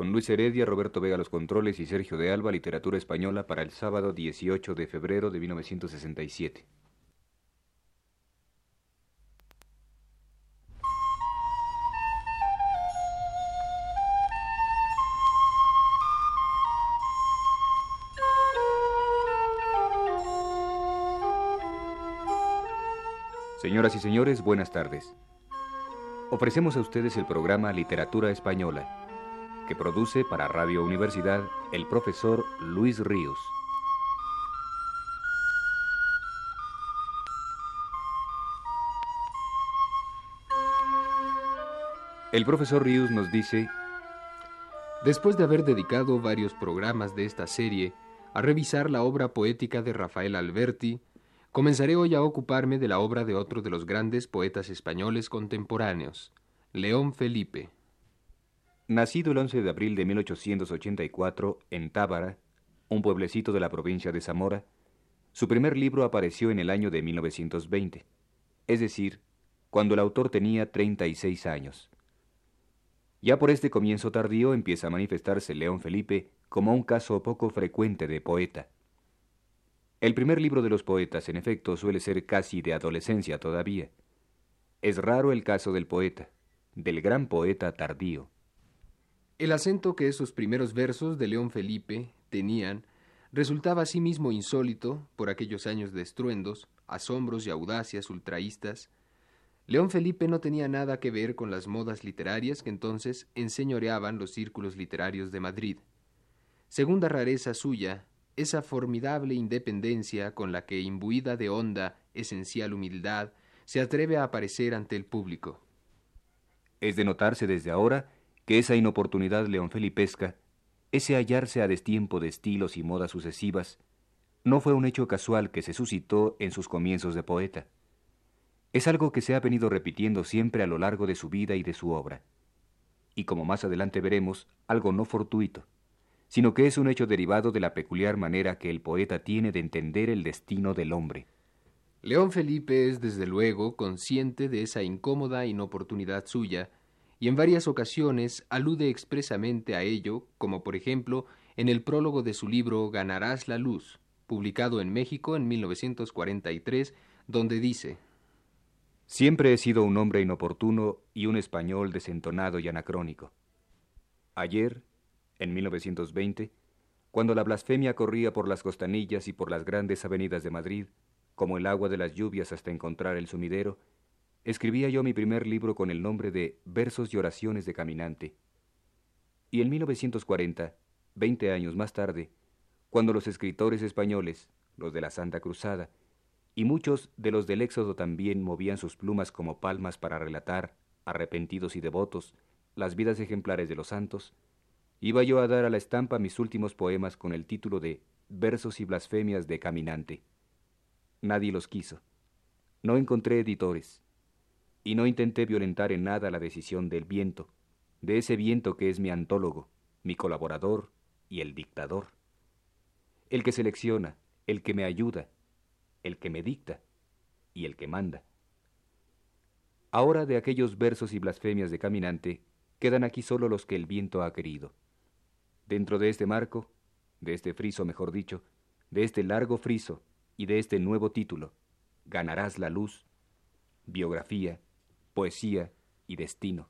con Luis Heredia, Roberto Vega los controles y Sergio de Alba, literatura española para el sábado 18 de febrero de 1967. Señoras y señores, buenas tardes. Ofrecemos a ustedes el programa Literatura Española, que produce para Radio Universidad el profesor Luis Ríos. El profesor Ríos nos dice, Después de haber dedicado varios programas de esta serie a revisar la obra poética de Rafael Alberti, Comenzaré hoy a ocuparme de la obra de otro de los grandes poetas españoles contemporáneos, León Felipe. Nacido el 11 de abril de 1884 en Tábara, un pueblecito de la provincia de Zamora, su primer libro apareció en el año de 1920, es decir, cuando el autor tenía 36 años. Ya por este comienzo tardío empieza a manifestarse León Felipe como un caso poco frecuente de poeta. El primer libro de los poetas, en efecto, suele ser casi de adolescencia todavía. Es raro el caso del poeta, del gran poeta tardío. El acento que esos primeros versos de León Felipe tenían resultaba asimismo insólito por aquellos años de estruendos, asombros y audacias ultraístas. León Felipe no tenía nada que ver con las modas literarias que entonces enseñoreaban los círculos literarios de Madrid. Segunda rareza suya, esa formidable independencia con la que, imbuida de honda, esencial humildad, se atreve a aparecer ante el público. Es de notarse desde ahora que esa inoportunidad león felipesca, ese hallarse a destiempo de estilos y modas sucesivas, no fue un hecho casual que se suscitó en sus comienzos de poeta. Es algo que se ha venido repitiendo siempre a lo largo de su vida y de su obra. Y como más adelante veremos, algo no fortuito sino que es un hecho derivado de la peculiar manera que el poeta tiene de entender el destino del hombre. León Felipe es desde luego consciente de esa incómoda inoportunidad suya, y en varias ocasiones alude expresamente a ello, como por ejemplo en el prólogo de su libro Ganarás la luz, publicado en México en 1943, donde dice Siempre he sido un hombre inoportuno y un español desentonado y anacrónico. Ayer, en 1920, cuando la blasfemia corría por las costanillas y por las grandes avenidas de Madrid, como el agua de las lluvias hasta encontrar el sumidero, escribía yo mi primer libro con el nombre de Versos y Oraciones de Caminante. Y en 1940, veinte años más tarde, cuando los escritores españoles, los de la Santa Cruzada, y muchos de los del Éxodo también movían sus plumas como palmas para relatar, arrepentidos y devotos, las vidas ejemplares de los santos, iba yo a dar a la estampa mis últimos poemas con el título de Versos y Blasfemias de Caminante. Nadie los quiso. No encontré editores. Y no intenté violentar en nada la decisión del viento, de ese viento que es mi antólogo, mi colaborador y el dictador. El que selecciona, el que me ayuda, el que me dicta y el que manda. Ahora de aquellos versos y blasfemias de caminante quedan aquí solo los que el viento ha querido. Dentro de este marco, de este friso mejor dicho, de este largo friso y de este nuevo título, ganarás la luz, biografía, poesía y destino.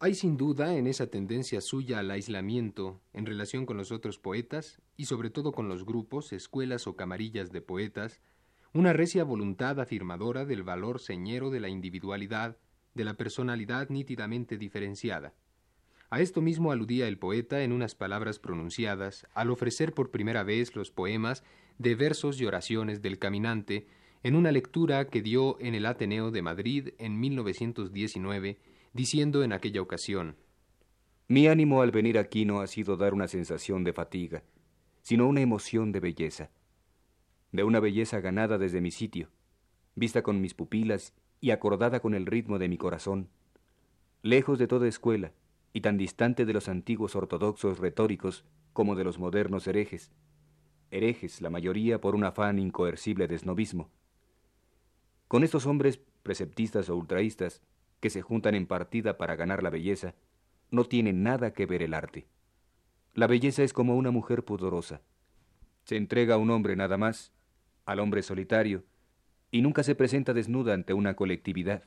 Hay sin duda en esa tendencia suya al aislamiento en relación con los otros poetas y sobre todo con los grupos, escuelas o camarillas de poetas, una recia voluntad afirmadora del valor señero de la individualidad, de la personalidad nítidamente diferenciada. A esto mismo aludía el poeta en unas palabras pronunciadas al ofrecer por primera vez los poemas de versos y oraciones del caminante en una lectura que dio en el Ateneo de Madrid en 1919, diciendo en aquella ocasión Mi ánimo al venir aquí no ha sido dar una sensación de fatiga, sino una emoción de belleza, de una belleza ganada desde mi sitio, vista con mis pupilas y acordada con el ritmo de mi corazón, lejos de toda escuela, y tan distante de los antiguos ortodoxos retóricos como de los modernos herejes, herejes la mayoría por un afán incoercible de snobismo. Con estos hombres preceptistas o ultraístas que se juntan en partida para ganar la belleza, no tiene nada que ver el arte. La belleza es como una mujer pudorosa. Se entrega a un hombre nada más, al hombre solitario, y nunca se presenta desnuda ante una colectividad.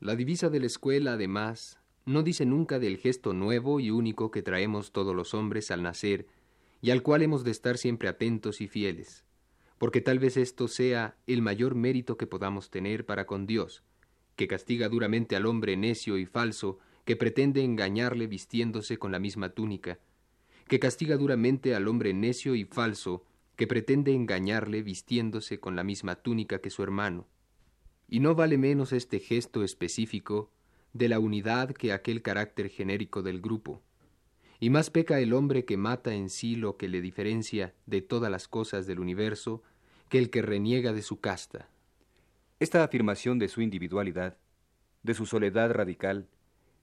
La divisa de la escuela, además, no dice nunca del gesto nuevo y único que traemos todos los hombres al nacer y al cual hemos de estar siempre atentos y fieles, porque tal vez esto sea el mayor mérito que podamos tener para con Dios, que castiga duramente al hombre necio y falso que pretende engañarle vistiéndose con la misma túnica, que castiga duramente al hombre necio y falso que pretende engañarle vistiéndose con la misma túnica que su hermano. Y no vale menos este gesto específico de la unidad que aquel carácter genérico del grupo. Y más peca el hombre que mata en sí lo que le diferencia de todas las cosas del universo que el que reniega de su casta. Esta afirmación de su individualidad, de su soledad radical,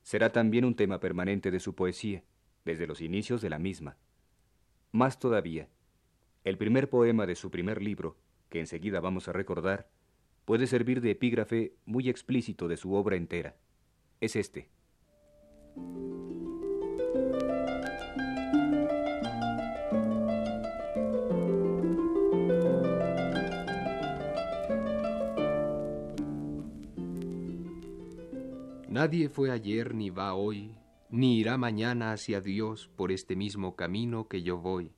será también un tema permanente de su poesía, desde los inicios de la misma. Más todavía, el primer poema de su primer libro, que enseguida vamos a recordar, puede servir de epígrafe muy explícito de su obra entera. Es este. Nadie fue ayer ni va hoy, ni irá mañana hacia Dios por este mismo camino que yo voy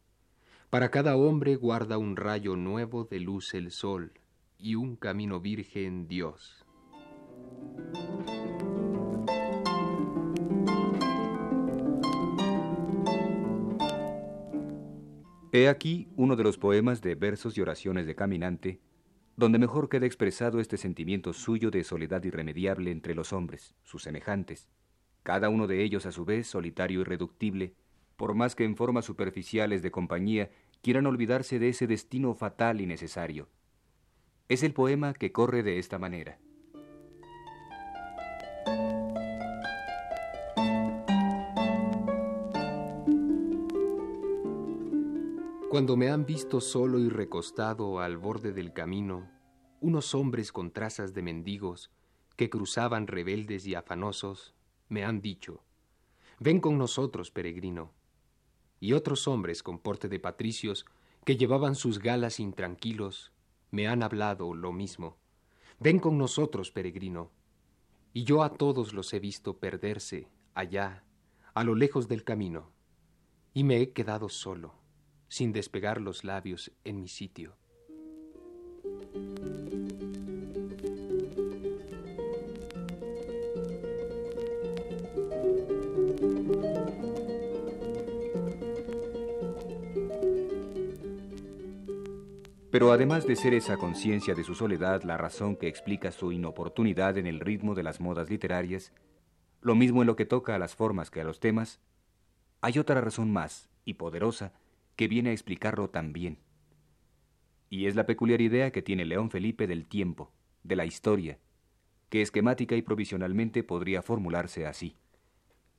para cada hombre guarda un rayo nuevo de luz el sol y un camino virgen Dios. He aquí uno de los poemas de versos y oraciones de Caminante, donde mejor queda expresado este sentimiento suyo de soledad irremediable entre los hombres, sus semejantes, cada uno de ellos a su vez solitario y reductible, por más que en formas superficiales de compañía quieran olvidarse de ese destino fatal y necesario. Es el poema que corre de esta manera. Cuando me han visto solo y recostado al borde del camino, unos hombres con trazas de mendigos que cruzaban rebeldes y afanosos, me han dicho, Ven con nosotros, peregrino y otros hombres con porte de patricios que llevaban sus galas intranquilos me han hablado lo mismo. Ven con nosotros, peregrino. Y yo a todos los he visto perderse allá, a lo lejos del camino, y me he quedado solo, sin despegar los labios en mi sitio. Pero además de ser esa conciencia de su soledad la razón que explica su inoportunidad en el ritmo de las modas literarias, lo mismo en lo que toca a las formas que a los temas, hay otra razón más y poderosa que viene a explicarlo también. Y es la peculiar idea que tiene León Felipe del tiempo, de la historia, que esquemática y provisionalmente podría formularse así.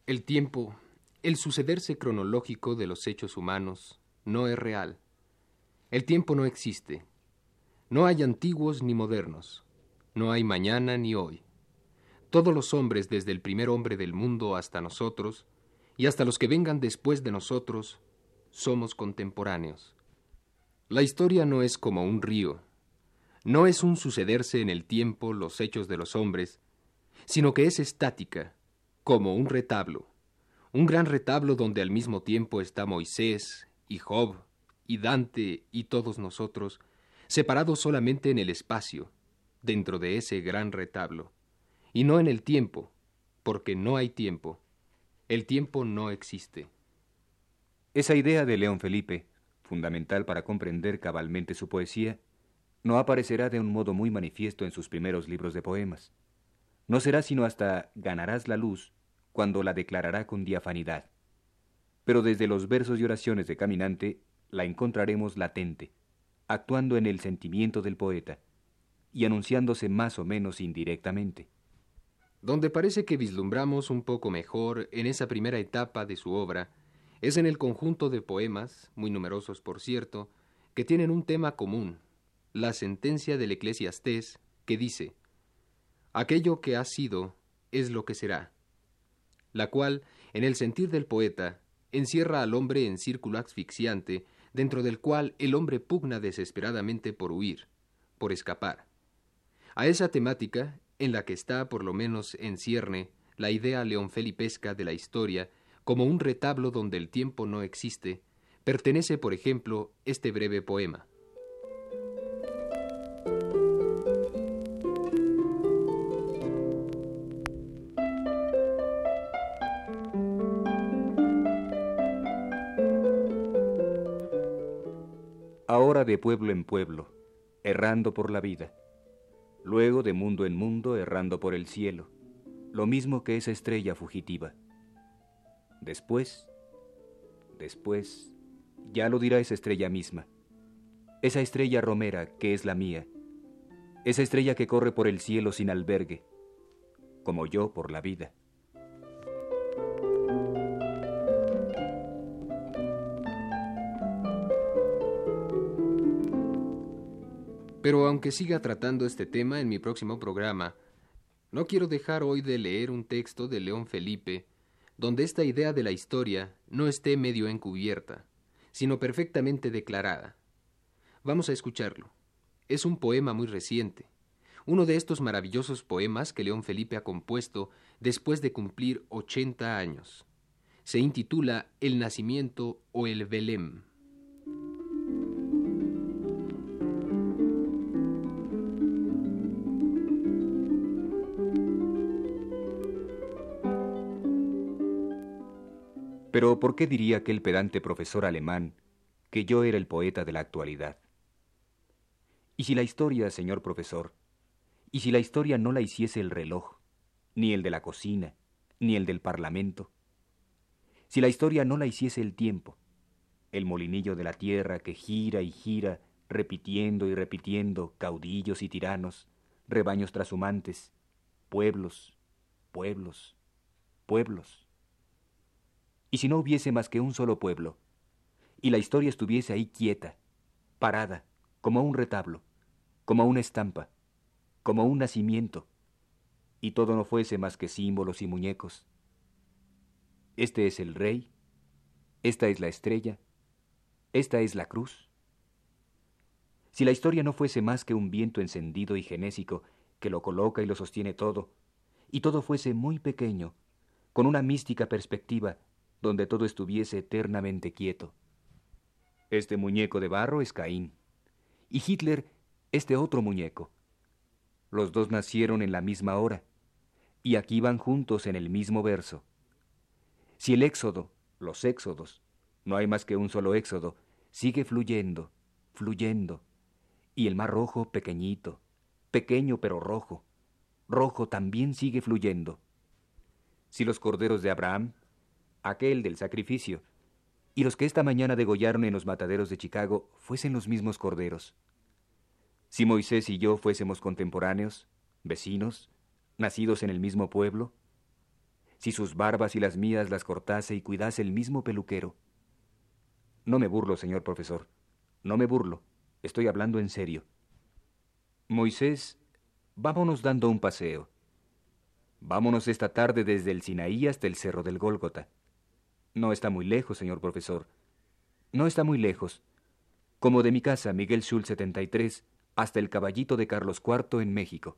El tiempo, el sucederse cronológico de los hechos humanos, no es real el tiempo no existe. No hay antiguos ni modernos. No hay mañana ni hoy. Todos los hombres, desde el primer hombre del mundo hasta nosotros, y hasta los que vengan después de nosotros, somos contemporáneos. La historia no es como un río, no es un sucederse en el tiempo los hechos de los hombres, sino que es estática, como un retablo, un gran retablo donde al mismo tiempo está Moisés y Job y Dante y todos nosotros, separados solamente en el espacio, dentro de ese gran retablo, y no en el tiempo, porque no hay tiempo. El tiempo no existe. Esa idea de León Felipe, fundamental para comprender cabalmente su poesía, no aparecerá de un modo muy manifiesto en sus primeros libros de poemas. No será sino hasta Ganarás la luz cuando la declarará con diafanidad. Pero desde los versos y oraciones de Caminante la encontraremos latente, actuando en el sentimiento del poeta y anunciándose más o menos indirectamente. Donde parece que vislumbramos un poco mejor en esa primera etapa de su obra es en el conjunto de poemas, muy numerosos por cierto, que tienen un tema común, la sentencia del eclesiastés que dice, aquello que ha sido es lo que será, la cual En el sentir del poeta, encierra al hombre en círculo asfixiante, dentro del cual el hombre pugna desesperadamente por huir, por escapar. A esa temática, en la que está por lo menos en cierne la idea leonfelipesca de la historia como un retablo donde el tiempo no existe, pertenece, por ejemplo, este breve poema. Ahora de pueblo en pueblo, errando por la vida, luego de mundo en mundo, errando por el cielo, lo mismo que esa estrella fugitiva. Después, después, ya lo dirá esa estrella misma, esa estrella romera que es la mía, esa estrella que corre por el cielo sin albergue, como yo por la vida. Pero aunque siga tratando este tema en mi próximo programa, no quiero dejar hoy de leer un texto de León Felipe, donde esta idea de la historia no esté medio encubierta, sino perfectamente declarada. Vamos a escucharlo. Es un poema muy reciente, uno de estos maravillosos poemas que León Felipe ha compuesto después de cumplir ochenta años. Se intitula El nacimiento o el Belém. Pero ¿por qué diría aquel pedante profesor alemán que yo era el poeta de la actualidad? ¿Y si la historia, señor profesor, y si la historia no la hiciese el reloj, ni el de la cocina, ni el del parlamento? Si la historia no la hiciese el tiempo, el molinillo de la tierra que gira y gira, repitiendo y repitiendo caudillos y tiranos, rebaños trashumantes, pueblos, pueblos, pueblos y si no hubiese más que un solo pueblo, y la historia estuviese ahí quieta, parada, como un retablo, como una estampa, como un nacimiento, y todo no fuese más que símbolos y muñecos. Este es el rey, esta es la estrella, esta es la cruz. Si la historia no fuese más que un viento encendido y genésico que lo coloca y lo sostiene todo, y todo fuese muy pequeño, con una mística perspectiva, donde todo estuviese eternamente quieto. Este muñeco de barro es Caín, y Hitler este otro muñeco. Los dos nacieron en la misma hora, y aquí van juntos en el mismo verso. Si el éxodo, los éxodos, no hay más que un solo éxodo, sigue fluyendo, fluyendo, y el mar rojo pequeñito, pequeño pero rojo, rojo también sigue fluyendo. Si los corderos de Abraham, aquel del sacrificio, y los que esta mañana degollaron en los mataderos de Chicago fuesen los mismos corderos. Si Moisés y yo fuésemos contemporáneos, vecinos, nacidos en el mismo pueblo, si sus barbas y las mías las cortase y cuidase el mismo peluquero. No me burlo, señor profesor, no me burlo, estoy hablando en serio. Moisés, vámonos dando un paseo. Vámonos esta tarde desde el Sinaí hasta el cerro del Gólgota. No está muy lejos, señor profesor. No está muy lejos. Como de mi casa, Miguel Schultz 73, hasta el Caballito de Carlos IV en México.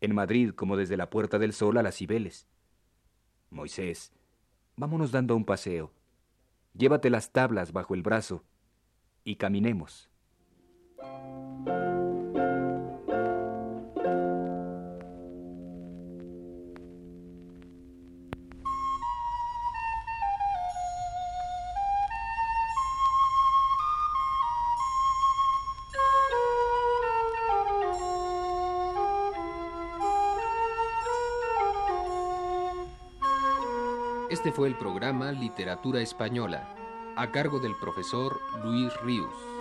En Madrid, como desde la Puerta del Sol a las Cibeles. Moisés, vámonos dando un paseo. Llévate las tablas bajo el brazo y caminemos. Este fue el programa Literatura Española, a cargo del profesor Luis Ríos.